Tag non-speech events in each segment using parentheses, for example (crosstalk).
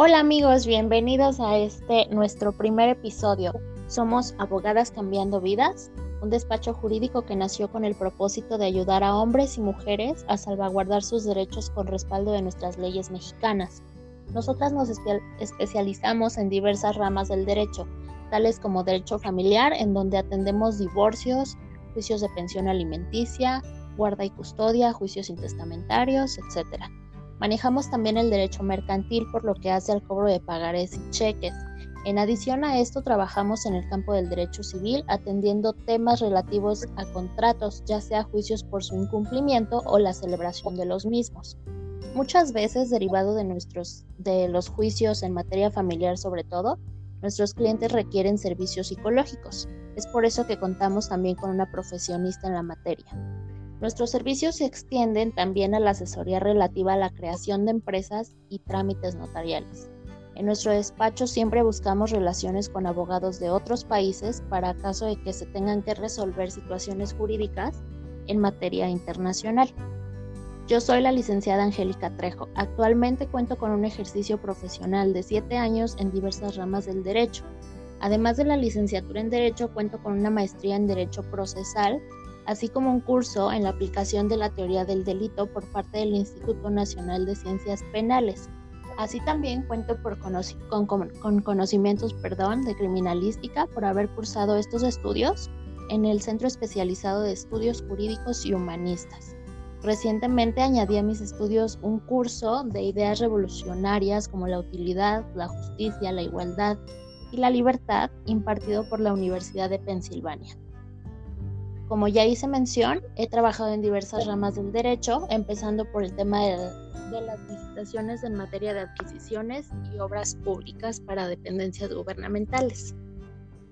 Hola amigos, bienvenidos a este nuestro primer episodio. Somos Abogadas Cambiando Vidas, un despacho jurídico que nació con el propósito de ayudar a hombres y mujeres a salvaguardar sus derechos con respaldo de nuestras leyes mexicanas. Nosotras nos especializamos en diversas ramas del derecho, tales como derecho familiar, en donde atendemos divorcios, juicios de pensión alimenticia, guarda y custodia, juicios intestamentarios, etc. Manejamos también el derecho mercantil por lo que hace al cobro de pagares y cheques. En adición a esto, trabajamos en el campo del derecho civil atendiendo temas relativos a contratos, ya sea juicios por su incumplimiento o la celebración de los mismos. Muchas veces, derivado de, nuestros, de los juicios en materia familiar sobre todo, nuestros clientes requieren servicios psicológicos. Es por eso que contamos también con una profesionista en la materia. Nuestros servicios se extienden también a la asesoría relativa a la creación de empresas y trámites notariales. En nuestro despacho siempre buscamos relaciones con abogados de otros países para caso de que se tengan que resolver situaciones jurídicas en materia internacional. Yo soy la licenciada Angélica Trejo. Actualmente cuento con un ejercicio profesional de siete años en diversas ramas del derecho. Además de la licenciatura en Derecho, cuento con una maestría en Derecho Procesal así como un curso en la aplicación de la teoría del delito por parte del Instituto Nacional de Ciencias Penales. Así también cuento con, conocimientos perdón, de criminalística por haber cursado estos estudios en el Centro Especializado de Estudios Jurídicos y Humanistas. Recientemente añadí a mis estudios un curso de ideas revolucionarias como la utilidad, la justicia, la igualdad y la libertad impartido por la Universidad de Pensilvania. Como ya hice mención, he trabajado en diversas ramas del derecho, empezando por el tema de, las licitaciones en materia de adquisiciones y obras públicas para dependencias gubernamentales.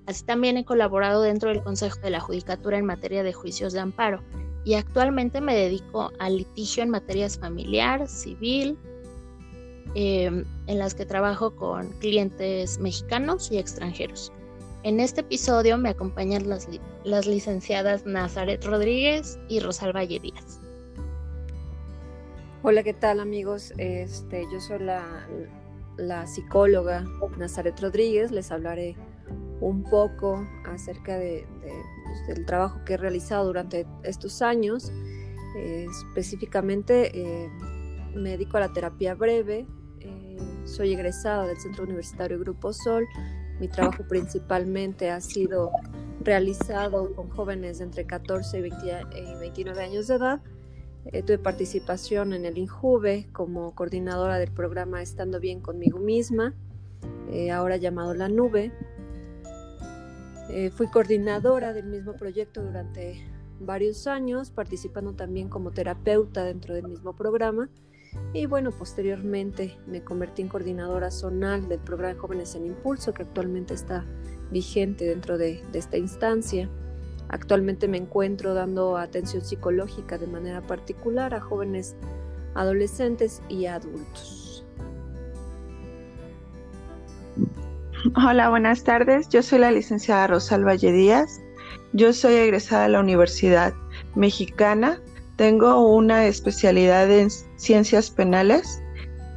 Así también he colaborado dentro del Consejo de la Judicatura en materia de juicios de amparo y actualmente me dedico al litigio en materias familiar, civil, em, en las que trabajo con clientes mexicanos y extranjeros. En este episodio me acompañan las, licenciadas Nazaret Rodríguez y Rosal Valle Díaz. Hola, ¿qué tal amigos? Este, yo soy la, psicóloga Nazaret Rodríguez. Les hablaré un poco acerca de, pues, del trabajo que he realizado durante estos años. específicamente eh, me dedico a la terapia breve. Eh, soy egresada del Centro Universitario Grupo Sol mi trabajo principalmente ha sido realizado con jóvenes de entre 14 y, 29 años de edad. Eh, tuve participación en el INJUVE como coordinadora del programa Estando Bien conmigo misma, eh, ahora llamado La Nube. Eh, fui coordinadora del mismo proyecto durante varios años, participando también como terapeuta dentro del mismo programa y bueno, posteriormente me convertí en coordinadora zonal del programa Jóvenes en Impulso, que actualmente está vigente dentro de, esta instancia. Actualmente me encuentro dando atención psicológica de manera particular a jóvenes adolescentes y adultos. Hola, buenas tardes. Yo soy la licenciada Rosalba Valle Díaz. Yo soy egresada de la Universidad Mexicana tengo una especialidad en ciencias penales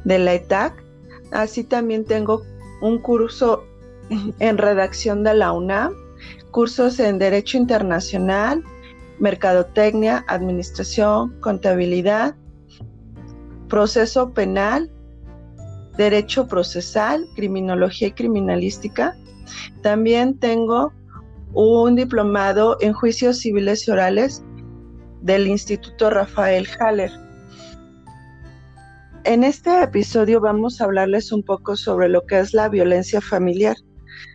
de la ETAC. Así también tengo un curso en redacción de la UNAM, cursos en Derecho Internacional, Mercadotecnia, Administración, Contabilidad, Proceso Penal, Derecho Procesal, Criminología y Criminalística. También tengo un diplomado en Juicios Civiles y Orales del Instituto Rafael Haller. En este episodio vamos a hablarles un poco sobre lo que es la violencia familiar.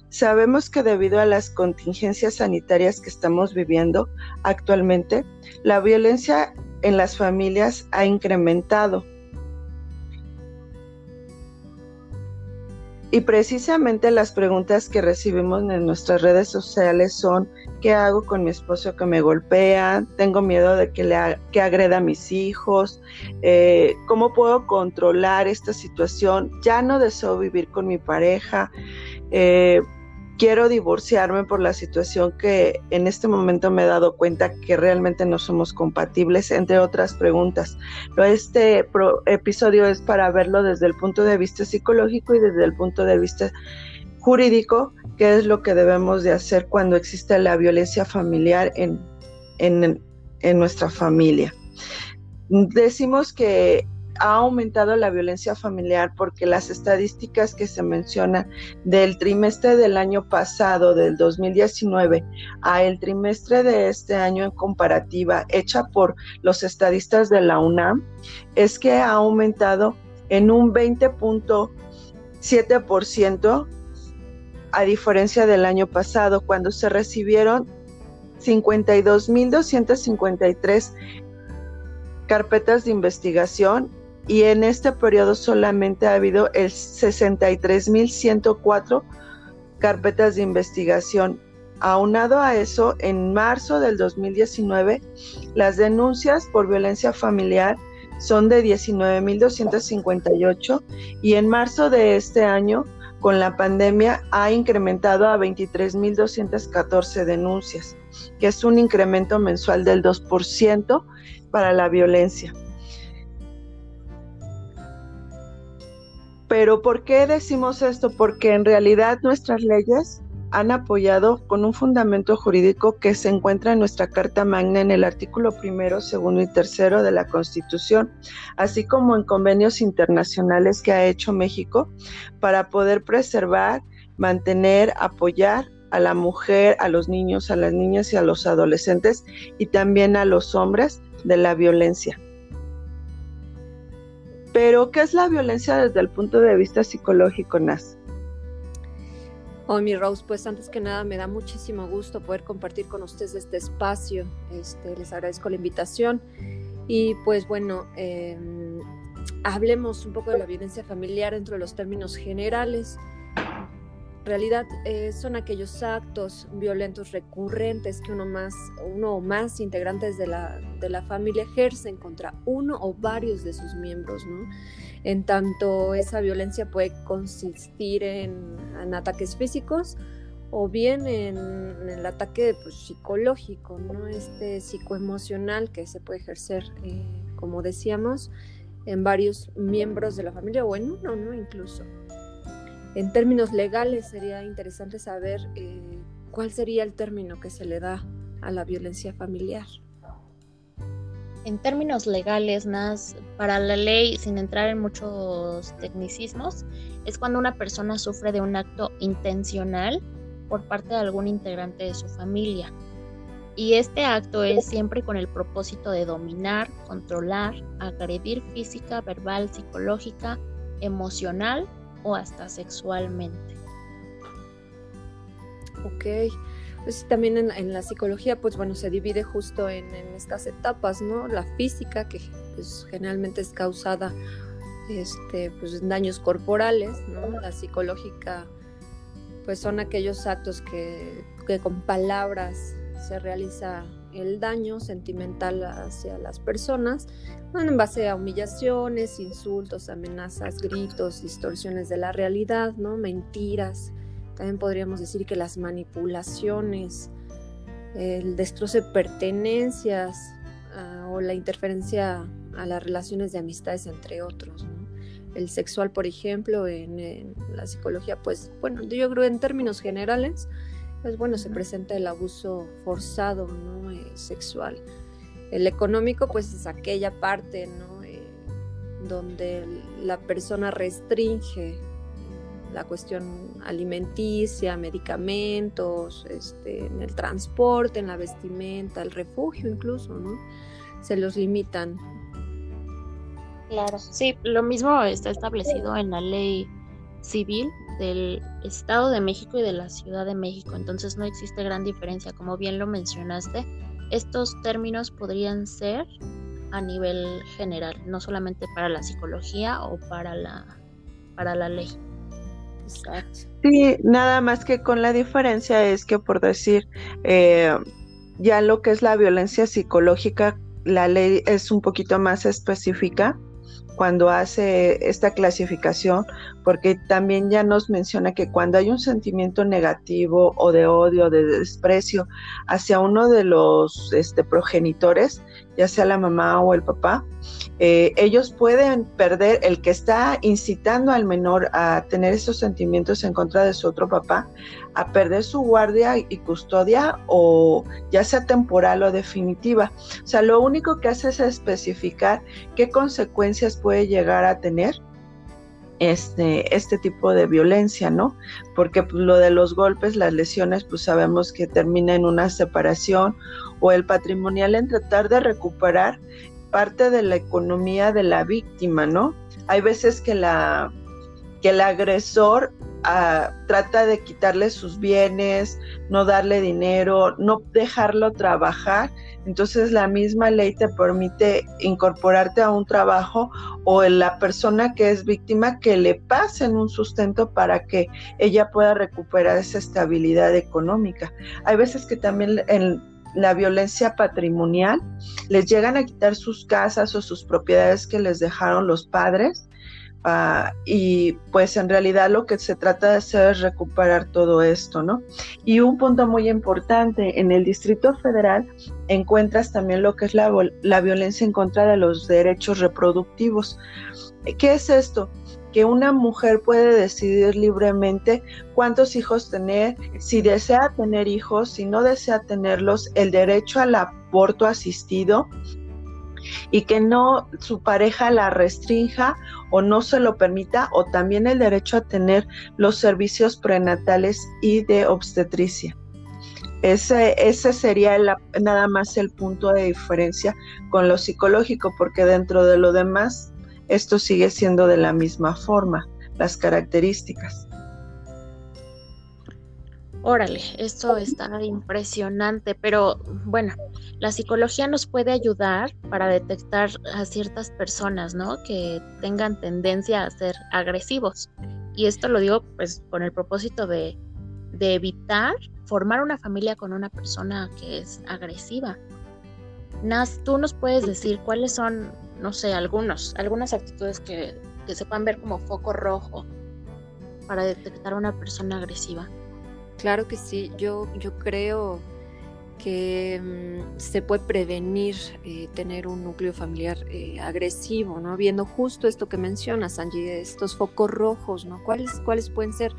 Sabemos que debido a las contingencias sanitarias que estamos viviendo actualmente, la violencia en las familias ha incrementado. Y precisamente las preguntas que recibimos en nuestras redes sociales son, ¿qué hago con mi esposo que me golpea? Tengo miedo de que, le que agreda a mis hijos. Eh, ¿Cómo puedo controlar esta situación? Ya no deseo vivir con mi pareja. Eh, quiero divorciarme por la situación que en este momento me he dado cuenta que realmente no somos compatibles, entre otras preguntas. Este episodio es para verlo desde el punto de vista psicológico y desde el punto de vista jurídico, qué es lo que debemos de hacer cuando existe la violencia familiar en, en, en nuestra familia. Decimos que ha aumentado la violencia familiar porque las estadísticas que se mencionan del trimestre del año pasado, del 2019, a el trimestre de este año en comparativa, hecha por los estadistas de la UNAM, es que ha aumentado en un 20.7% a diferencia del año pasado, cuando se recibieron 52.253 carpetas de investigación y en este periodo solamente ha habido el 63.104 carpetas de investigación. Aunado a eso, en marzo del 2019, las denuncias por violencia familiar son de 19.258 y en marzo de este año, con la pandemia, ha incrementado a 23.214 denuncias, que es un incremento mensual del 2% para la violencia. Pero ¿por qué decimos esto? Porque en realidad nuestras leyes han apoyado con un fundamento jurídico que se encuentra en nuestra Carta Magna en el artículo primero, segundo y tercero de la Constitución, así como en convenios internacionales que ha hecho México para poder preservar, mantener, apoyar a la mujer, a los niños, a las niñas y a los adolescentes y también a los hombres de la violencia. Pero, ¿qué es la violencia desde el punto de vista psicológico, Nas? Oh, mi Rose, pues antes que nada me da muchísimo gusto poder compartir con ustedes este espacio. Este, les agradezco la invitación. Y pues bueno, em, hablemos un poco de la violencia familiar dentro de los términos generales realidad eh, son aquellos actos violentos recurrentes que uno, más, uno o más integrantes de la, de la familia ejercen contra uno o varios de sus miembros, ¿no? En tanto esa violencia puede consistir en, ataques físicos o bien en, el ataque pues, psicológico, ¿no? Este psicoemocional que se puede ejercer, eh, como decíamos, en varios miembros de la familia o en uno, ¿no? Incluso. En términos legales sería interesante saber eh, cuál sería el término que se le da a la violencia familiar. En términos legales, más para la ley, sin entrar en muchos tecnicismos, es cuando una persona sufre de un acto intencional por parte de algún integrante de su familia. Y este acto es siempre con el propósito de dominar, controlar, agredir física, verbal, psicológica, emocional o hasta sexualmente. Ok, pues también en, la psicología, pues bueno, se divide justo en, estas etapas, ¿no? La física, que pues generalmente es causada este, pues, daños corporales, ¿no? La psicológica, pues son aquellos actos que, que con palabras se realiza el daño sentimental hacia las personas, en base a humillaciones, insultos, amenazas, gritos, distorsiones de la realidad, ¿no? mentiras. También podríamos decir que las manipulaciones, el destrozo de pertenencias ah, o la interferencia a las relaciones de amistades entre otros. El sexual, por ejemplo, en, la psicología, pues bueno, yo creo en términos generales, pues bueno, se presenta el abuso forzado ¿no? Eh, sexual. El económico, pues es aquella parte, ¿no? Eh, donde la persona restringe la cuestión alimenticia, medicamentos, este, en el transporte, en la vestimenta, el refugio incluso, ¿no? Se los limitan. Claro, sí, lo mismo está establecido en la ley civil del Estado de México y de la Ciudad de México, entonces no existe gran diferencia, como bien lo mencionaste estos términos podrían ser a nivel general, no solamente para la psicología o para la, para la ley. Sí, nada más que con la diferencia es que por decir, eh, ya lo que es la violencia psicológica, la ley es un poquito más específica cuando hace esta clasificación, porque también ya nos menciona que cuando hay un sentimiento negativo o de odio, de desprecio hacia uno de los este, progenitores, ya sea la mamá o el papá, eh, ellos pueden perder el que está incitando al menor a tener esos sentimientos en contra de su otro papá, a perder su guardia y custodia o ya sea temporal o definitiva. O sea, lo único que hace es especificar qué consecuencias puede llegar a tener este, este tipo de violencia, ¿no? Porque pues, lo de los golpes, las lesiones, pues sabemos que termina en una separación o el patrimonial en tratar de recuperar parte de la economía de la víctima, ¿no? Hay veces que la que el agresor ah, trata de quitarle sus bienes, no darle dinero, no dejarlo trabajar. Entonces la misma ley te permite incorporarte a un trabajo o en la persona que es víctima que le pasen un sustento para que ella pueda recuperar esa estabilidad económica. Hay veces que también en la violencia patrimonial, les llegan a quitar sus casas o sus propiedades que les dejaron los padres. Ah, y pues en realidad lo que se trata de hacer es recuperar todo esto, ¿no? Y un punto muy importante, en el Distrito Federal encuentras también lo que es la, la violencia en contra de los derechos reproductivos. ¿Qué es esto? Que una mujer puede decidir libremente cuántos hijos tener, si desea tener hijos, si no desea tenerlos, el derecho al aborto asistido y que no su pareja la restrinja o no se lo permita o también el derecho a tener los servicios prenatales y de obstetricia. Ese, ese sería nada más el punto de diferencia con lo psicológico, porque dentro de lo demás esto sigue siendo de la misma forma, las características. Órale, esto está impresionante, pero bueno, la psicología nos puede ayudar para detectar a ciertas personas, ¿no? Que tengan tendencia a ser agresivos. Y esto lo digo pues con el propósito de, de evitar formar una familia con una persona que es agresiva. Nas, tú nos puedes decir cuáles son no sé, algunos, algunas actitudes que, que se puedan ver como foco rojo para detectar a una persona agresiva. Claro que sí, yo, yo creo que mm, se puede prevenir eh, tener un núcleo familiar eh, agresivo, ¿no? Viendo justo esto que mencionas, Angie, estos focos rojos, ¿no? ¿Cuáles, ¿Cuáles pueden ser?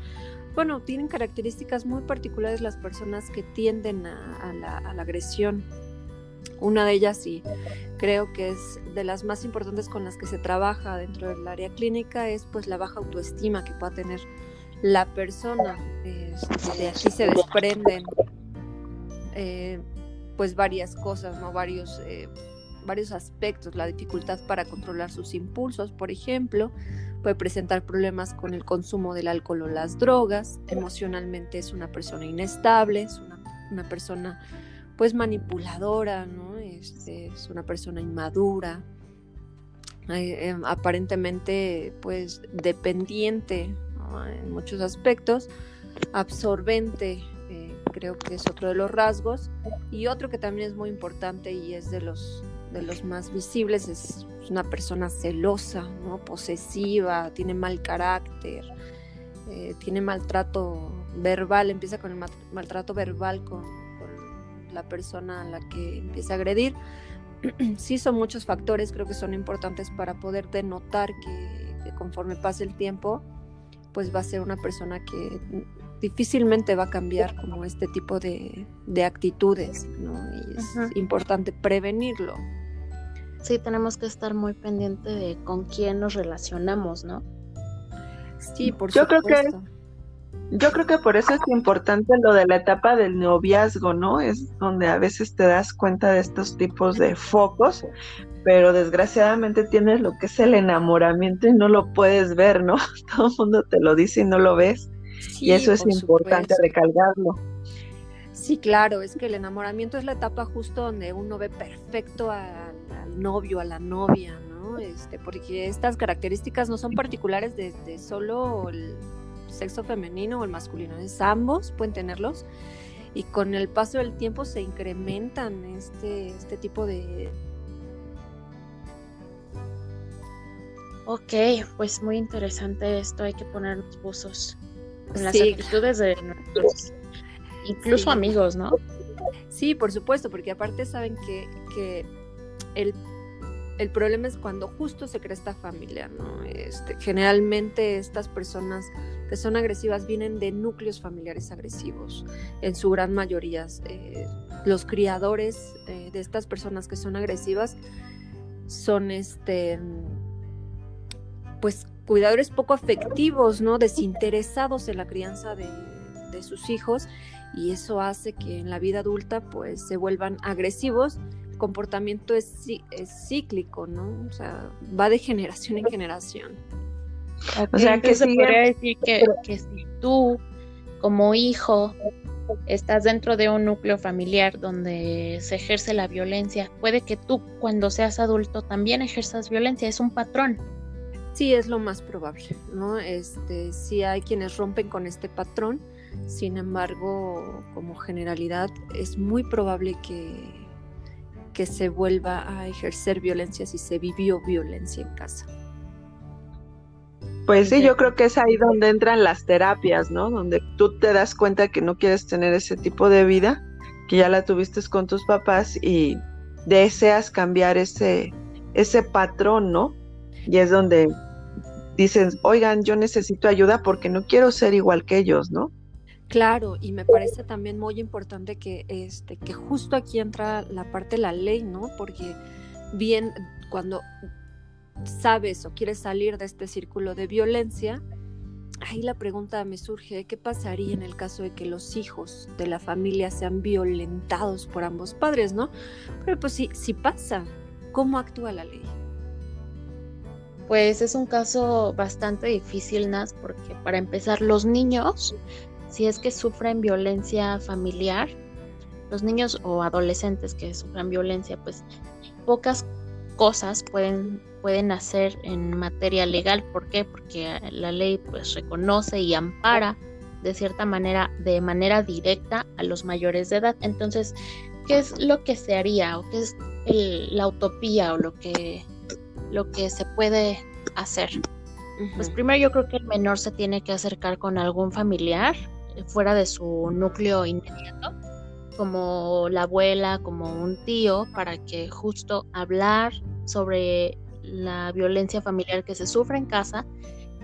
Bueno, tienen características muy particulares las personas que tienden a, la, a la agresión una de ellas y creo que es de las más importantes con las que se trabaja dentro del área clínica es pues la baja autoestima que pueda tener la persona. Este, de aquí se desprenden eh, pues varias cosas, ¿no? Varios, eh, varios aspectos. La dificultad para controlar sus impulsos, por ejemplo, puede presentar problemas con el consumo del alcohol o las drogas. Emocionalmente es una persona inestable, es una, una persona pues manipuladora, ¿no? Este, es una persona inmadura, eh, em, aparentemente pues dependiente en muchos aspectos, absorbente, eh, creo que es otro de los rasgos, y otro que también es muy importante y es de los, de los más visibles, es una persona celosa, ¿no? posesiva, tiene mal carácter, eh, tiene maltrato verbal, empieza con el maltrato verbal con la persona a la que empieza a agredir. (clears throat) sí son muchos factores, creo que son importantes para poder denotar que, conforme pase el tiempo, pues va a ser una persona que difícilmente va a cambiar como este tipo de, actitudes, ¿no? Y es importante prevenirlo. Sí, tenemos que estar muy pendiente de con quién nos relacionamos, ¿no? Sí, por Yo creo que yo creo que por eso es importante lo de la etapa del noviazgo, ¿no? Es donde a veces te das cuenta de estos tipos de focos, pero desgraciadamente tienes lo que es el enamoramiento y no lo puedes ver, ¿no? (laughs) Todo el mundo te lo dice y no lo ves. y eso es importante recalcarlo. Sí, claro, es que el enamoramiento es la etapa justo donde uno ve perfecto al, al novio, a la novia, ¿no? Este, porque estas características no son particulares de, de solo el sexo femenino o el masculino, es ambos pueden tenerlos. Y con el paso del tiempo se incrementan este, este tipo de... Ok, pues muy interesante esto, hay que poner los buzos en las actitudes de nuestros, incluso amigos, ¿no? Sí, por supuesto, porque aparte saben que, que el, el, problema es cuando justo se crea esta familia, ¿no? Este, generalmente estas personas que son agresivas vienen de núcleos familiares agresivos, en su gran mayoría. Eh, los criadores eh, de estas personas que son agresivas son este pues cuidadores poco afectivos, ¿no? Desinteresados en la crianza de, de sus hijos y eso hace que en la vida adulta pues se vuelvan agresivos. Comportamiento es, es cíclico, ¿no? O sea, va de generación en generación. o sea, que se podría decir que, que si tú como hijo estás dentro de un núcleo familiar donde se ejerce la violencia, puede que tú cuando seas adulto también ejerzas violencia, es un patrón. Sí, es lo más probable, ¿no? Este, sí hay quienes rompen con este patrón, sin embargo, como generalidad, es muy probable que, que se vuelva a ejercer violencia si se vivió violencia en casa. Pues sí, yo creo que es ahí donde entran las terapias, ¿no? Donde tú te das cuenta que no quieres tener ese tipo de vida, que ya la tuviste con tus papás y deseas cambiar ese, ese patrón, ¿no? Y es donde dicen, oigan, yo necesito ayuda porque no quiero ser igual que ellos, ¿no? Claro, y me parece también muy importante que, este, que justo aquí entra la parte de la ley, ¿no? Porque bien, cuando sabes o quieres salir de este círculo de violencia, ahí la pregunta me surge, ¿qué pasaría en el caso de que los hijos de la familia sean violentados por ambos padres, ¿no? Pero pues si, si pasa, ¿cómo actúa la ley? Pues es un caso bastante difícil, Nas, porque para empezar, los niños, si es que sufren violencia familiar, los niños o adolescentes que sufran violencia, pues pocas cosas pueden, pueden hacer en materia legal. ¿Por qué? Porque la ley pues reconoce y ampara de cierta manera, de manera directa a los mayores de edad. Entonces, ¿qué es lo que se haría o qué es la utopía o lo que lo que se puede hacer. Pues primero yo creo que el menor se tiene que acercar con algún familiar fuera de su núcleo inmediato, como la abuela, como un tío, para que justo hablar sobre la violencia familiar que se sufre en casa.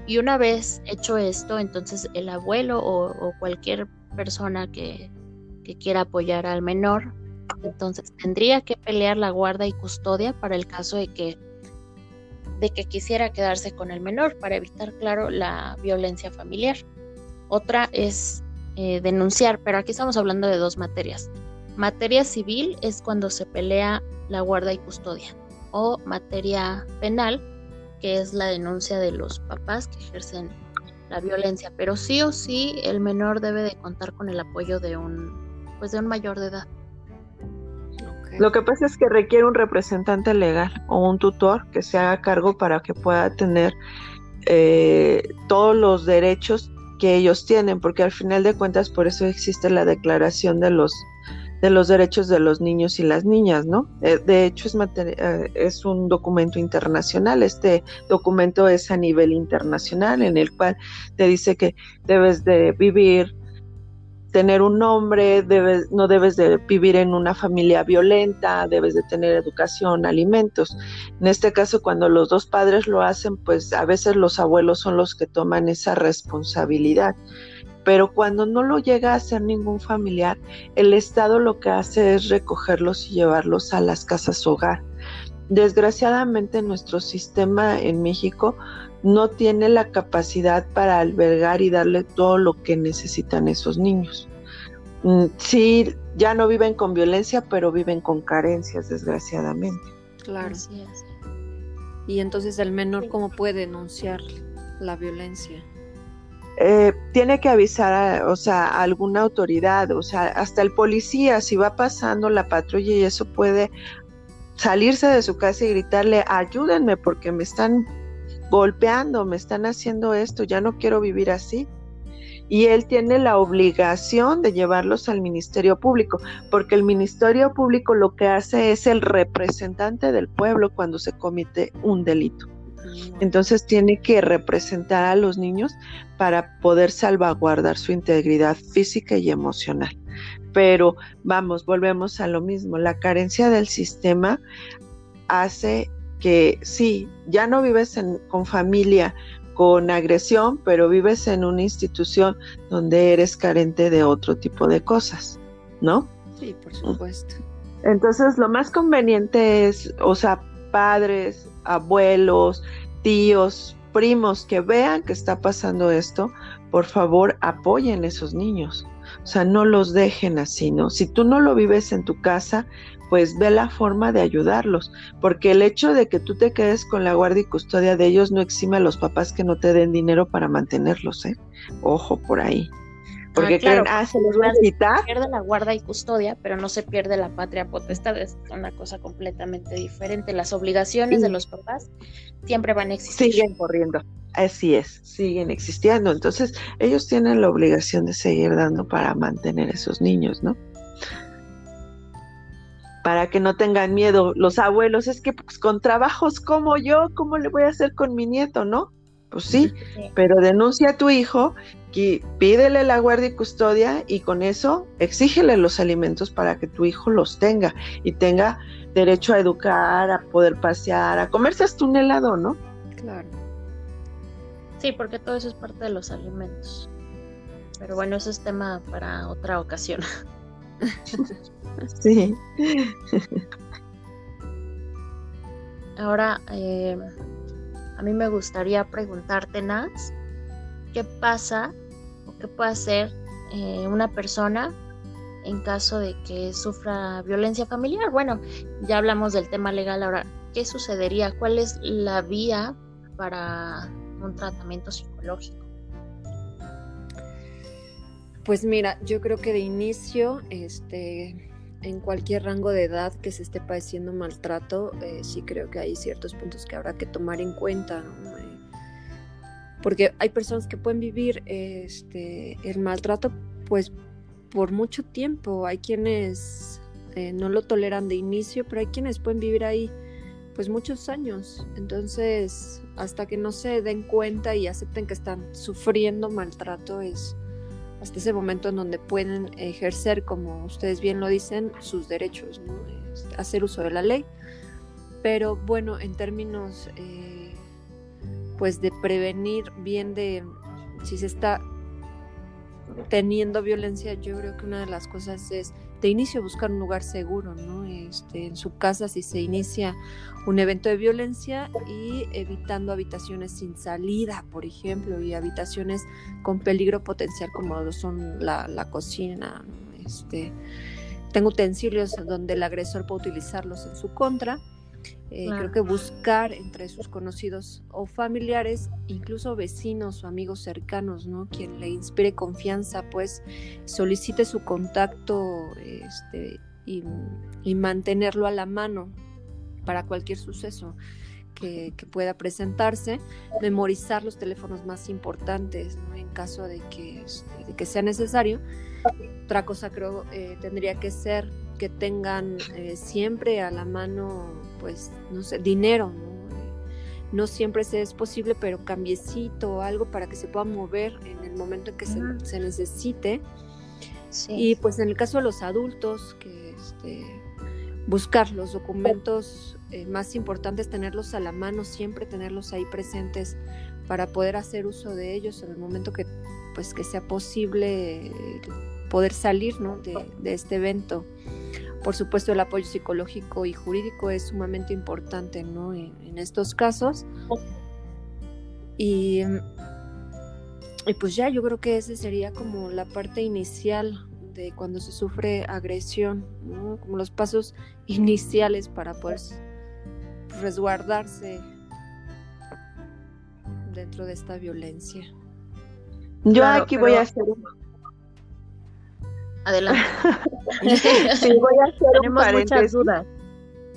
Y una vez hecho esto, entonces el abuelo o, cualquier persona que, que quiera apoyar al menor, entonces tendría que pelear la guarda y custodia para el caso de que de que quisiera quedarse con el menor para evitar, claro, la violencia familiar. Otra es eh, denunciar, pero aquí estamos hablando de dos materias. Materia civil es cuando se pelea la guarda y custodia, o materia penal, que es la denuncia de los papás que ejercen la violencia, pero sí o sí el menor debe de contar con el apoyo de un pues de un mayor de edad. Lo que pasa es que requiere un representante legal o un tutor que se haga cargo para que pueda tener eh, todos los derechos que ellos tienen, porque al final de cuentas por eso existe la declaración de los de los derechos de los niños y las niñas, ¿no? Eh, de hecho es, eh, es un documento internacional. Este documento es a nivel internacional en el cual te dice que debes de vivir tener un nombre, debes, no debes de vivir en una familia violenta, debes de tener educación, alimentos. En este caso, cuando los dos padres lo hacen, pues a veces los abuelos son los que toman esa responsabilidad. Pero cuando no lo llega a hacer ningún familiar, el Estado lo que hace es recogerlos y llevarlos a las casas hogar. Desgraciadamente nuestro sistema en México no tiene la capacidad para albergar y darle todo lo que necesitan esos niños. Mm, sí, ya no viven con violencia, pero viven con carencias, desgraciadamente. Claro. Y entonces el menor, ¿cómo puede denunciar la violencia? Eh, tiene que avisar a, o sea, a alguna autoridad, o sea, hasta el policía, si va pasando la patrulla y eso puede salirse de su casa y gritarle, ayúdenme porque me están golpeando, me están haciendo esto, ya no quiero vivir así. Y él tiene la obligación de llevarlos al Ministerio Público, porque el Ministerio Público lo que hace es el representante del pueblo cuando se comete un delito. Entonces tiene que representar a los niños para poder salvaguardar su integridad física y emocional. Pero vamos, volvemos a lo mismo. La carencia del sistema hace que sí, ya no vives con familia, con agresión, pero vives en una institución donde eres carente de otro tipo de cosas, ¿no? Sí, por supuesto. Entonces, lo más conveniente es, o sea, padres, abuelos, tíos, primos que vean que está pasando esto, por favor apoyen a esos niños. O sea, no los dejen así, ¿no? Si tú no lo vives en tu casa, pues ve la forma de ayudarlos, porque el hecho de que tú te quedes con la guardia y custodia de ellos no exime a los papás que no te den dinero para mantenerlos, ¿eh? Ojo por ahí. Porque ah, ah se les va a quitar. pierde la guarda y custodia, pero no se pierde la patria potestad, es una cosa completamente diferente. Las obligaciones de los papás siempre van a existir. Siguen corriendo, así es, siguen existiendo. Entonces, ellos tienen la obligación de seguir dando para mantener a esos niños, ¿no? para que no tengan miedo los abuelos, es que pues, con trabajos como yo, ¿cómo le voy a hacer con mi nieto, no? Pues sí, pero denuncia a tu hijo, pídele la guardia y custodia y con eso exígele los alimentos para que tu hijo los tenga y tenga derecho a educar, a poder pasear, a comerse hasta un helado, ¿no? Claro. Sí, porque todo eso es parte de los alimentos. Pero bueno, eso es tema para otra ocasión. Sí. Ahora, eh, a mí me gustaría preguntarte, Naz, ¿qué pasa qué puede hacer eh, una persona en caso de que sufra violencia familiar? Bueno, ya hablamos del tema legal, ahora, ¿qué sucedería? ¿Cuál es la vía para un tratamiento psicológico? Pues mira, yo creo que de inicio, este, en cualquier rango de edad que se esté padeciendo maltrato, eh, sí creo que hay ciertos puntos que habrá que tomar en cuenta. Eh, porque hay personas que pueden vivir este, el maltrato pues por mucho tiempo. Hay quienes eh, no lo toleran de inicio, pero hay quienes pueden vivir ahí pues muchos años. Entonces, hasta que no se den cuenta y acepten que están sufriendo maltrato es hasta ese momento en donde pueden ejercer, como ustedes bien lo dicen, sus derechos, este, hacer uso de la ley. Pero bueno, en términos eh, pues de prevenir bien de si se está teniendo violencia, yo creo que una de las cosas es de inicio buscar un lugar seguro, ¿no? Este, en su casa si se inicia un evento de violencia y evitando habitaciones sin salida, por ejemplo, y habitaciones con peligro potencial como son la, la cocina, este, tengo utensilios donde el agresor puede utilizarlos en su contra eh, creo que buscar entre sus conocidos o familiares, incluso vecinos o amigos cercanos, ¿no? Quien le inspire confianza, pues solicite su contacto este, y, mantenerlo a la mano para cualquier suceso que, pueda presentarse, memorizar los teléfonos más importantes en caso de que, este, de que sea necesario. Otra cosa creo eh, tendría que ser que tengan eh, siempre a la mano, pues, no sé, dinero, ¿no? no siempre se es posible, pero cambiecito o algo para que se pueda mover en el momento en que se, necesite. Y pues en el caso de los adultos, que este, buscar los documentos eh, más importantes, tenerlos a la mano, siempre tenerlos ahí presentes para poder hacer uso de ellos en el momento que pues que sea posible poder salir ¿no? de, de este evento. Por supuesto, el apoyo psicológico y jurídico es sumamente importante ¿no? en, estos casos. Y, y, pues ya, yo creo que esa sería como la parte inicial de cuando se sufre agresión, ¿no? como los pasos (laughs) iniciales para poder resguardarse dentro de esta violencia. Yo aquí voy a hacer un Adelante. (laughs) sí, voy a hacer un paréntesis.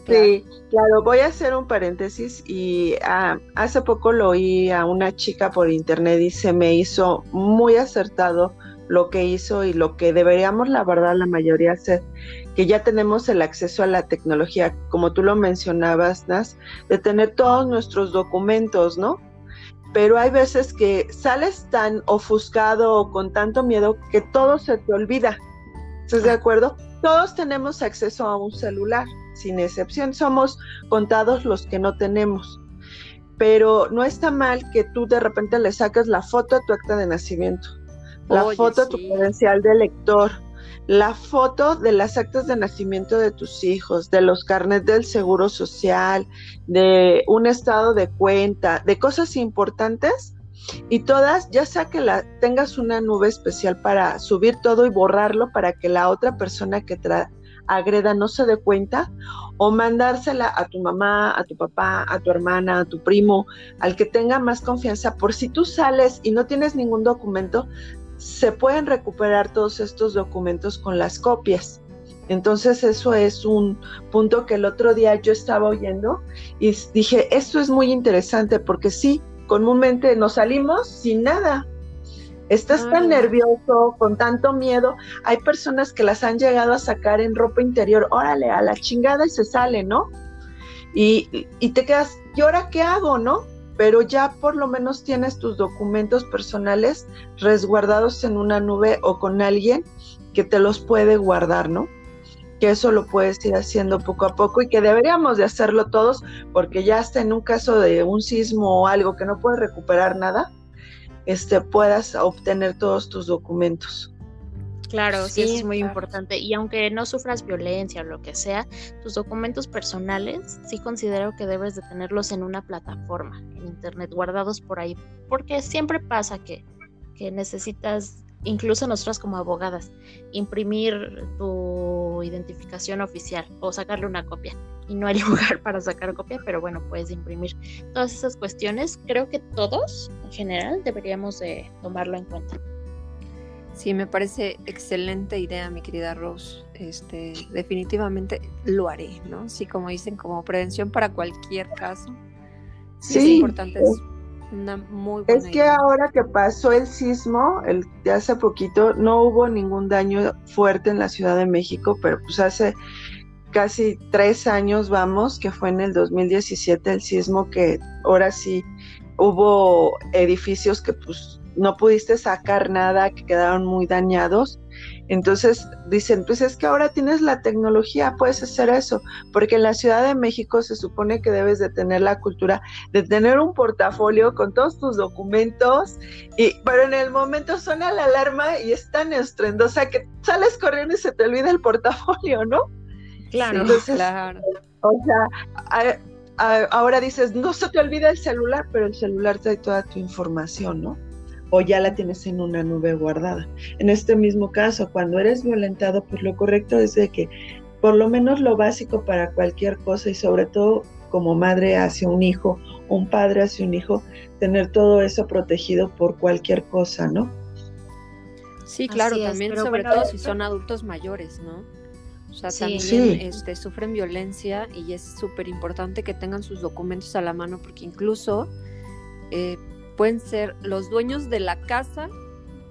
Sí, claro, voy a hacer un paréntesis y ah, hace poco lo oí a una chica por internet y se me hizo muy acertado lo que hizo y lo que deberíamos, la verdad, la mayoría hacer, que ya tenemos el acceso a la tecnología, como tú lo mencionabas, Nas, de tener todos nuestros documentos, ¿no? Pero hay veces que sales tan ofuscado o con tanto miedo que todo se te olvida. ¿Estás de acuerdo? Todos tenemos acceso a un celular, sin excepción. Somos contados los que no tenemos. Pero no está mal que tú de repente le saques la foto a tu acta de nacimiento, la foto a tu credencial de lector, la foto de las actas de nacimiento de tus hijos, de los carnets del seguro social, de un estado de cuenta, de cosas importantes y todas, ya sea que la, tengas una nube especial para subir todo y borrarlo para que la otra persona que te agreda no se dé cuenta, o mandársela a tu mamá, a tu papá, a tu hermana, a tu primo, al que tenga más confianza, por si tú sales y no tienes ningún documento, se pueden recuperar todos estos documentos con las copias. Entonces eso es un punto que el otro día yo estaba oyendo y dije, esto es muy interesante porque sí, comúnmente nos salimos sin nada. Estás tan nervioso, con tanto miedo. Hay personas que las han llegado a sacar en ropa interior, órale, a la chingada y se sale, ¿no? Y, y te quedas, ¿y ahora qué hago, no? pero ya por lo menos tienes tus documentos personales resguardados en una nube o con alguien que te los puede guardar, ¿no? Que eso lo puedes ir haciendo poco a poco y que deberíamos de hacerlo todos porque ya hasta en un caso de un sismo o algo que no puedes recuperar nada, este, puedas obtener todos tus documentos. Claro, sí, eso es muy importante. Y aunque no sufras violencia o lo que sea, tus documentos personales sí considero que debes de tenerlos en una plataforma, en internet, guardados por ahí. Porque siempre pasa que, que necesitas, incluso nosotras como abogadas, imprimir tu identificación oficial o sacarle una copia. Y no hay (laughs) lugar para sacar copia, pero bueno, puedes imprimir. Todas esas cuestiones, creo que todos en general deberíamos de tomarlo en cuenta. Sí, me parece excelente idea, mi querida Rose. Este, definitivamente lo haré, ¿no? Sí, como dicen, como prevención para cualquier caso. Sí, es importante, es una muy buena Es que ahora que pasó el sismo, el de hace poquito, no hubo ningún daño fuerte en la Ciudad de México, pero pues hace casi tres años, vamos, que fue en el 2017 el sismo que ahora sí hubo edificios que pues no pudiste sacar nada, que quedaron muy dañados. Entonces dicen, pues es que ahora tienes la tecnología, puedes hacer eso, porque en la Ciudad de México se supone que debes de tener la cultura de tener un portafolio con todos tus documentos, y, pero en el momento suena la alarma y es tan estrendosa que sales corriendo y se te olvida el portafolio, ¿no? Claro, claro. O sea, ahora dices, no se te olvida el celular, pero el celular trae toda tu información, ¿no? O ya la tienes en una nube guardada. En este mismo caso, cuando eres violentado, pues lo correcto es de que por lo menos lo básico para cualquier cosa y sobre todo como madre hacia un hijo, un padre hacia un hijo, tener todo eso protegido por cualquier cosa, ¿no? Sí, claro, también sobre todo si son adultos mayores, ¿no? O sea, también Este, sufren violencia y es súper importante que tengan sus documentos a la mano porque incluso eh, pueden ser los dueños de la casa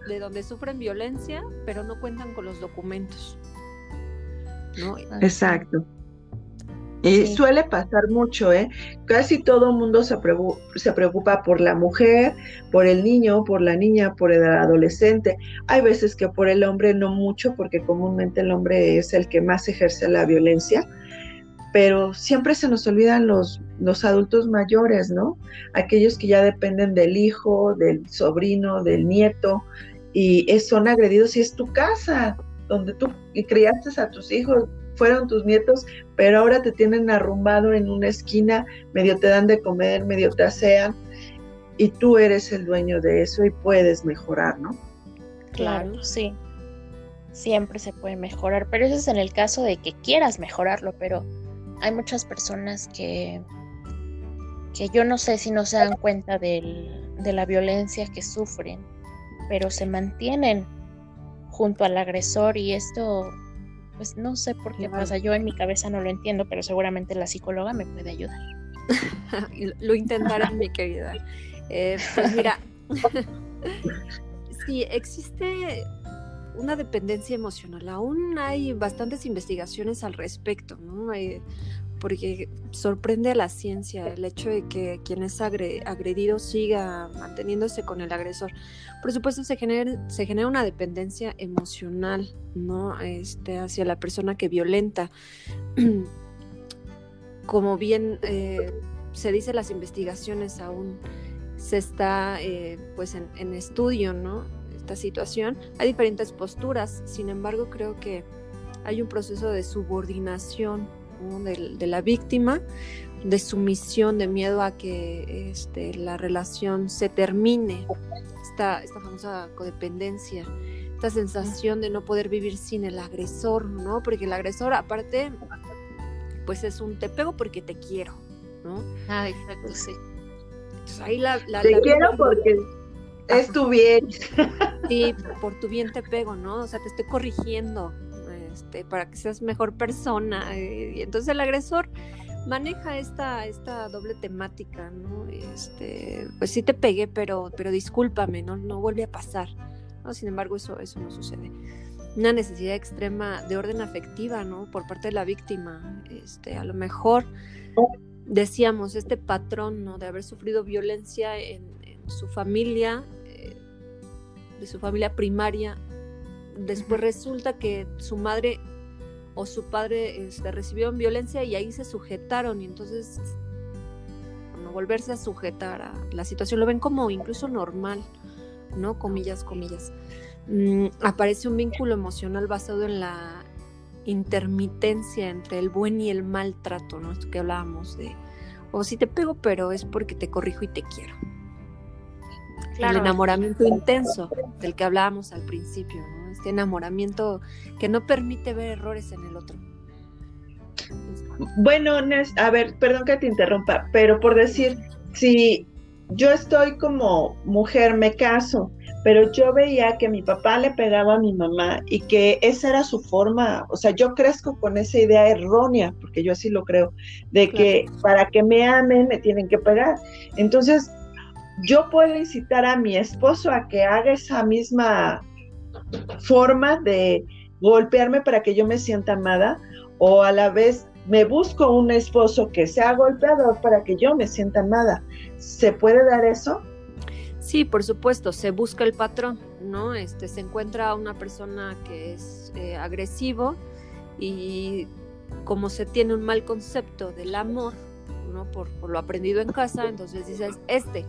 de donde sufren violencia, pero no cuentan con los documentos. Exacto. Y suele pasar mucho, ¿eh? Casi todo el mundo se, se preocupa por la mujer, por el niño, por la niña, por el adolescente. Hay veces que por el hombre no mucho, porque comúnmente el hombre es el que más ejerce la violencia, pero siempre se nos olvidan los, los adultos mayores, ¿no? Aquellos que ya dependen del hijo, del sobrino, del nieto, y son agredidos y es tu casa, donde tú criaste a tus hijos, fueron tus nietos, pero ahora te tienen arrumbado en una esquina, medio te dan de comer, medio te asean, y tú eres el dueño de eso y puedes mejorar, ¿no? Claro, sí. Siempre se puede mejorar, pero eso es en el caso de que quieras mejorarlo, pero hay muchas personas que, que yo no sé si no se dan cuenta de la violencia que sufren, pero se mantienen junto al agresor y esto, pues no sé por qué pasa. Yo en mi cabeza no lo entiendo, pero seguramente la psicóloga me puede ayudar. (laughs) lo intentaré, mi querida. Eh, pues mira, (laughs) sí, existe una dependencia emocional. Aún hay bastantes investigaciones al respecto, ¿no? porque sorprende a la ciencia el hecho de que quien es agredido siga manteniéndose con el agresor. Por supuesto, se genera, se genera una dependencia emocional, ¿no? Este, hacia la persona que violenta. (clears throat) Como bien eh, se dice las investigaciones aún se está eh, pues en, estudio, ¿no? Esta situación. Hay diferentes posturas, sin embargo creo que hay un proceso de subordinación de, la víctima, de sumisión, de miedo a que este, la relación se termine, esta, esta famosa codependencia, esta sensación de no poder vivir sin el agresor, ¿no? Porque el agresor aparte, pues es un te pego porque te quiero, ¿no? Ah, exacto, sí. Entonces ahí la... te quiero porque es tu bien. Sí, por tu bien te pego, ¿no? O sea, te estoy corrigiendo, este, para que seas mejor persona. Y entonces el agresor maneja esta, esta doble temática, ¿no? Este, pues sí te pegué, pero, pero discúlpame, ¿no? No vuelve a pasar. ¿no? Sin embargo, eso, eso no sucede. Una necesidad extrema de orden afectiva, ¿no? Por parte de la víctima. Este, a lo mejor decíamos, este patrón, ¿no? De haber sufrido violencia en, su familia, eh, de su familia primaria, después resulta que su madre o su padre este, recibieron violencia y ahí se sujetaron y entonces no volverse a sujetar a la situación lo ven como incluso normal, ¿no? Comillas, comillas. Mm, aparece un vínculo emocional basado en la intermitencia entre el buen y el mal trato, ¿no? Esto que hablábamos de, o si te pego, pero es porque te corrijo y te quiero. El enamoramiento intenso del que hablábamos al principio, ¿no? este enamoramiento que no permite ver errores en el otro. Bueno, a ver, perdón que te interrumpa, pero por decir, si yo estoy como mujer, me caso, pero yo veía que mi papá le pegaba a mi mamá y que esa era su forma, o sea, yo crezco con esa idea errónea, porque yo así lo creo, de que para que me amen me tienen que pegar. Entonces, yo puedo incitar a mi esposo a que haga esa misma forma de golpearme para que yo me sienta amada o a la vez me busco un esposo que sea golpeador para que yo me sienta amada. ¿Se puede dar eso? Sí, por supuesto, se busca el patrón, ¿no? Este, se encuentra una persona que es eh, agresivo y como se tiene un mal concepto del amor, ¿no? Por, lo aprendido en casa, entonces dices, este,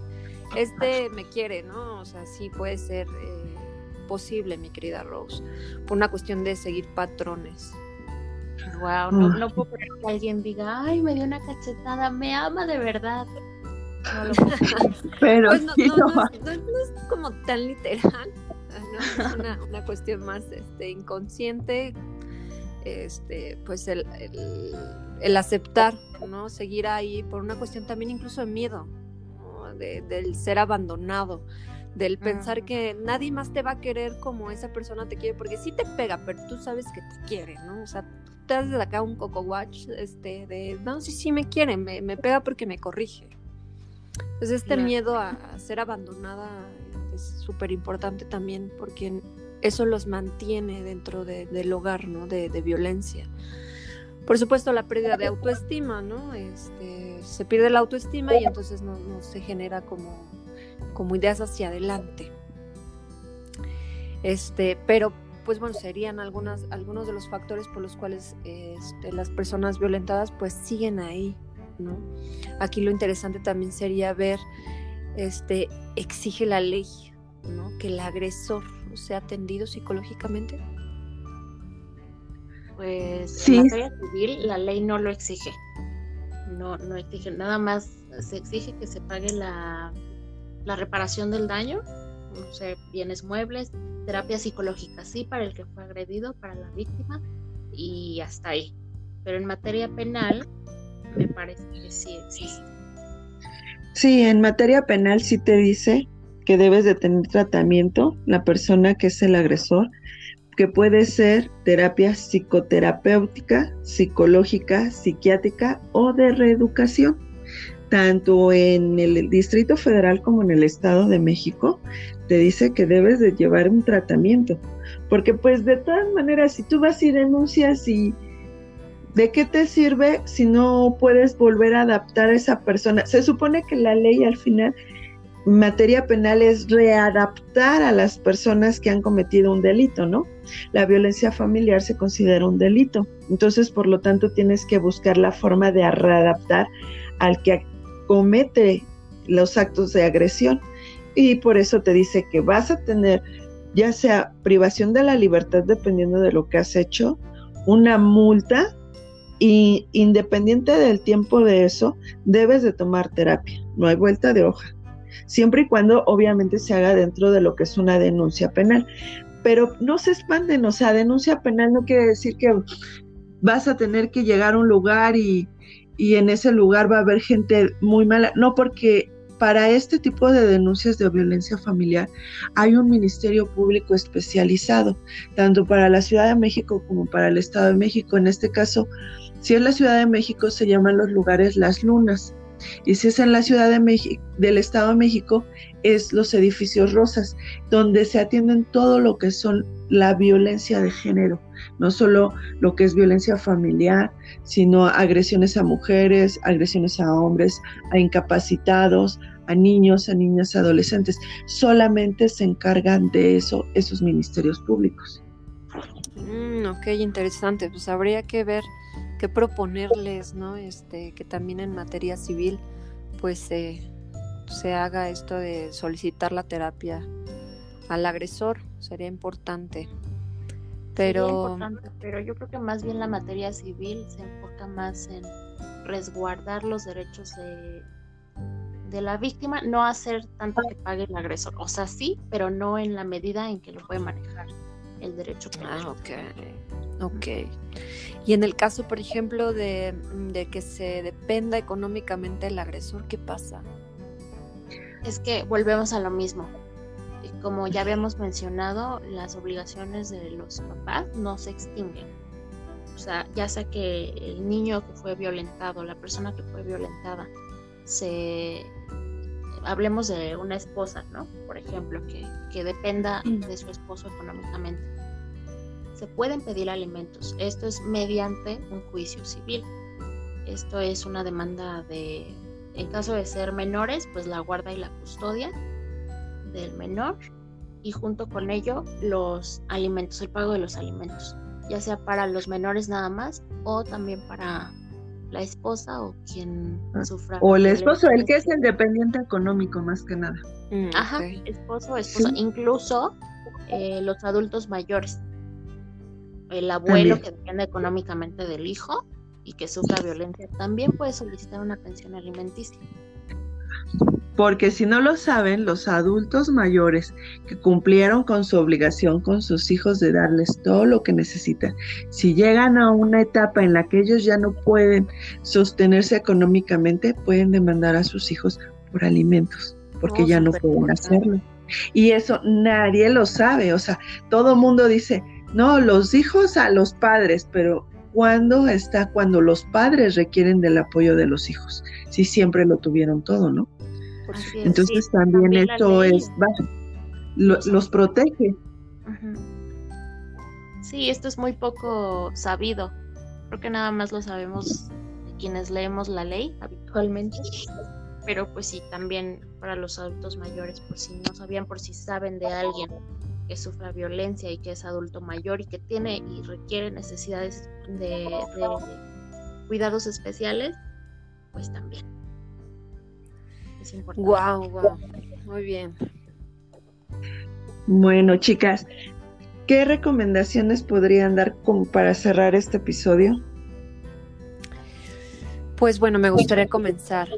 este me quiere, ¿no? O sea, sí puede ser eh, posible, mi querida Rose, por una cuestión de seguir patrones. Wow, no, no puedo creer que alguien diga, ay, me dio una cachetada, me ama de verdad. No lo puedo (laughs) Pero pues no, es, como tan literal, es una, una, cuestión más este, inconsciente, este, pues el, el, aceptar, ¿no? Seguir ahí por una cuestión también incluso de miedo, de, del ser abandonado del pensar que nadie más te va a querer como esa persona te quiere, porque sí te pega, pero tú sabes que te quiere, ¿no? O sea, te das de acá un coco watch, este, de, no, sí, sí me quiere, me, pega porque me corrige. Entonces este miedo a, ser abandonada es súper importante también, porque eso los mantiene dentro del hogar, ¿no? De, violencia. Por supuesto, la pérdida de autoestima, ¿no? Este, se pierde la autoestima y entonces no se genera como como ideas hacia adelante. Este, pero pues bueno, serían algunas, algunos de los factores por los cuales este, las personas violentadas pues siguen ahí, ¿no? Aquí lo interesante también sería ver, este, exige la ley, ¿no? Que el agresor sea atendido psicológicamente. Pues en materia civil la ley no lo exige. No, no exige, nada más se exige que se pague la la reparación del daño, no sé, bienes muebles, terapia psicológica, sí, para el que fue agredido, para la víctima, y hasta ahí. Pero en materia penal, me parece que sí existe. Sí, en materia penal sí te dice que debes de tener tratamiento la persona que es el agresor, que puede ser terapia psicoterapéutica, psicológica, psiquiátrica o de reeducación. tanto en el Distrito Federal como en el Estado de México, te dice que debes de llevar un tratamiento. Porque pues de todas maneras, si tú vas y denuncias y ¿de qué te sirve si no puedes volver a adaptar a esa persona? Se supone que la ley al final, materia penal, es readaptar a las personas que han cometido un delito, ¿no? La violencia familiar se considera un delito. Entonces, por lo tanto, tienes que buscar la forma de readaptar al que comete los actos de agresión. Y por eso te dice que vas a tener ya sea privación de la libertad dependiendo de lo que has hecho, una multa y independiente del tiempo de eso, debes de tomar terapia, no hay vuelta de hoja, siempre y cuando obviamente se haga dentro de lo que es una denuncia penal. Pero no se expanden, o sea, denuncia penal no quiere decir que vas a tener que llegar a un lugar y, y en ese lugar va a haber gente muy mala, no porque para este tipo de denuncias de violencia familiar hay un ministerio público especializado, tanto para la Ciudad de México como para el Estado de México. En este caso, si es la Ciudad de México, se llaman los lugares Las Lunas. Y si es en la Ciudad de México, del Estado de México, es los edificios rosas, donde se atienden todo lo que son la violencia de género, no solo lo que es violencia familiar, sino agresiones a mujeres, agresiones a hombres, a incapacitados, a niños, a niñas, adolescentes. Solamente se encargan de eso esos ministerios públicos. Mm, ok, interesante. Pues habría que ver qué proponerles, ¿no? Este, que también en materia civil, pues se haga esto de solicitar la terapia al agresor. Sería importante. Pero... pero yo creo que más bien la materia civil se enfoca más en resguardar los derechos de, de la víctima, no hacer tanto que pague el agresor. O sea, sí, pero no en la medida en que lo puede manejar el derecho penal. Ah, ok. Ok. Y en el caso, por ejemplo, de, de que se dependa económicamente el agresor, ¿qué pasa? Es que volvemos a lo mismo como ya habíamos mencionado, las obligaciones de los papás no se extinguen. O sea, ya sea que el niño que fue violentado, la persona que fue violentada, se hablemos de una esposa, ¿no? Por ejemplo, que, que dependa mm. de su esposo económicamente. Se pueden pedir alimentos. Esto es mediante un juicio civil. Esto es una demanda de, en caso de ser menores, pues la guarda y la custodia del menor y junto con ello los alimentos, el pago de los alimentos, ya sea para los menores nada más o también para la esposa o quien ah, sufra. O el esposo, el que es el dependiente económico más que nada. Mm, Ajá, esposo, esposa, incluso eh, los adultos mayores, el abuelo que depende económicamente del hijo y que sufra violencia también puede solicitar una pensión alimenticia. Porque si no lo saben, los adultos mayores que cumplieron con su obligación con sus hijos de darles todo lo que necesitan, si llegan a una etapa en la que ellos ya no pueden sostenerse económicamente, pueden demandar a sus hijos por alimentos, porque oh, ya no pueden hacerlo. Y eso nadie lo sabe, o sea, todo mundo dice, no, los hijos a los padres, pero ¿cuándo está cuando los padres requieren del apoyo de los hijos? Si siempre lo tuvieron todo, ¿no? Entonces también, esto es, los protege. Sí, esto es muy poco sabido. Creo que nada más lo sabemos quienes leemos la ley habitualmente. Pero pues sí, también para los adultos mayores, por si no sabían, por si saben de alguien que sufra violencia y que es adulto mayor y que tiene y requiere necesidades de cuidados especiales, pues también. Wow, wow. Muy bien. Bueno, chicas, ¿qué recomendaciones podrían dar como para cerrar este episodio? Pues bueno, me gustaría comenzar.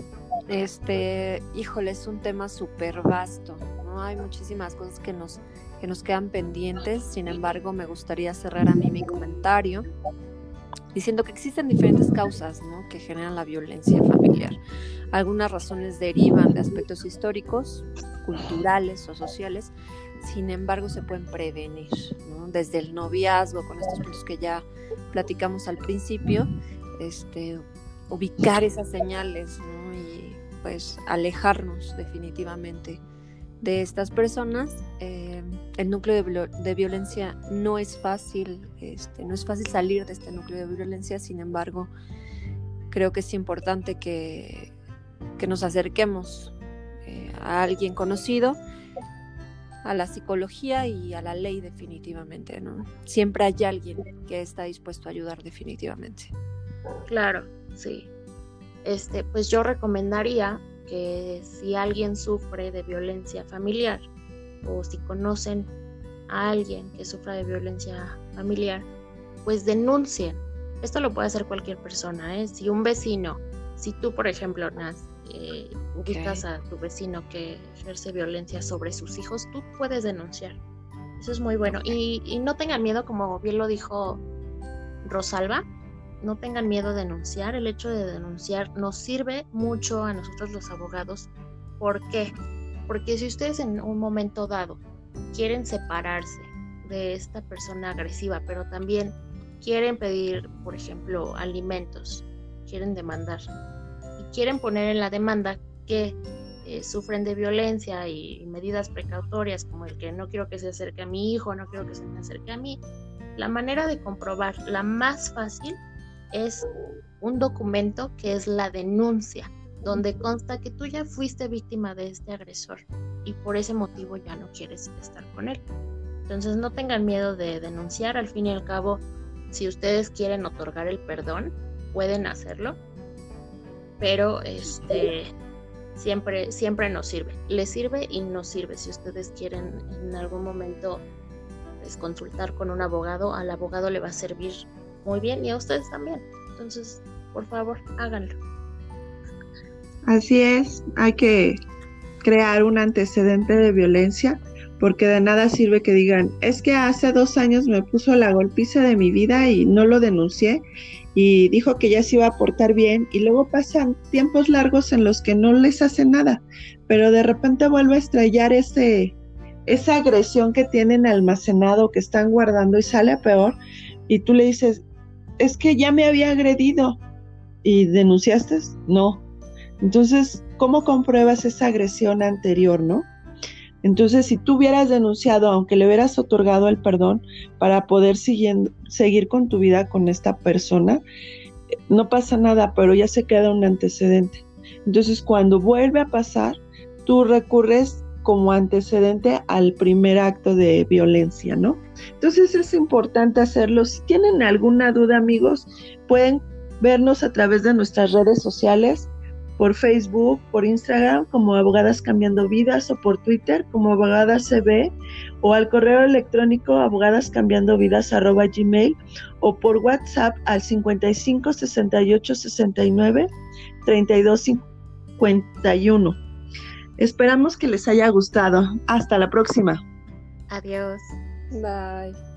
Este, híjole, es un tema súper vasto, ¿no? Hay muchísimas cosas que nos, que nos quedan pendientes, sin embargo, me gustaría cerrar a mí mi comentario diciendo que existen diferentes causas que generan la violencia familiar. Algunas razones derivan de aspectos históricos, culturales o sociales, sin embargo se pueden prevenir, desde el noviazgo, con estos puntos que ya platicamos al principio, este, ubicar esas señales y pues alejarnos definitivamente de estas personas. Eh, el núcleo de, violencia no es fácil, este, no es fácil salir de este núcleo de violencia, sin embargo, creo que es importante que, nos acerquemos eh, a alguien conocido, a la psicología y a la ley definitivamente, ¿no? Siempre hay alguien que está dispuesto a ayudar definitivamente. Claro, sí. Este, pues yo recomendaría que si alguien sufre de violencia familiar o si conocen a alguien que sufra de violencia familiar, pues denuncien. Esto lo puede hacer cualquier persona, ¿eh? Si un vecino, si tú, por ejemplo, Nas, eh, ubicas a tu vecino que ejerce violencia sobre sus hijos, tú puedes denunciar. Eso es muy bueno. Y, y no tengan miedo, como bien lo dijo Rosalba, no tengan miedo de denunciar. El hecho de denunciar nos sirve mucho a nosotros los abogados. ¿Por qué? Porque si ustedes en un momento dado quieren separarse de esta persona agresiva, pero también quieren pedir, por ejemplo, alimentos, quieren demandar y quieren poner en la demanda que eh, sufren de violencia y, medidas precautorias como el que no quiero que se acerque a mi hijo, no quiero que se me acerque a mí, la manera de comprobar, la más fácil, es un documento que es la denuncia, donde consta que tú ya fuiste víctima de este agresor y por ese motivo ya no quieres estar con él. Entonces no tengan miedo de denunciar, al fin y al cabo, si ustedes quieren otorgar el perdón, pueden hacerlo, pero este siempre siempre nos sirve. Les sirve y nos sirve si ustedes quieren en algún momento pues, consultar con un abogado, al abogado le va a servir muy bien y a ustedes también. Entonces, por favor, háganlo. Así es, hay que crear un antecedente de violencia porque de nada sirve que digan, es que hace dos años me puso la golpiza de mi vida y no lo denuncié y dijo que ya se iba a portar bien y luego pasan tiempos largos en los que no les hace nada, pero de repente vuelve a estrellar ese, esa agresión que tienen almacenado, que están guardando y sale a peor y tú le dices, es que ya me había agredido y denunciaste, no. Entonces, ¿cómo compruebas esa agresión anterior, no? Entonces, si tú hubieras denunciado, aunque le hubieras otorgado el perdón para poder seguir con tu vida con esta persona, no pasa nada, pero ya se queda un antecedente. Entonces, cuando vuelve a pasar, tú recurres como antecedente al primer acto de violencia, ¿no? Entonces es importante hacerlo. Si tienen alguna duda, amigos, pueden vernos a través de nuestras redes sociales, por Facebook, por Instagram como Abogadas Cambiando Vidas o por Twitter como Abogadas CB o al correo electrónico abogadascambiandovidas arroba gmail o por WhatsApp al 55 68 69 32 51. Esperamos que les haya gustado. Hasta la próxima. Adiós. Bye.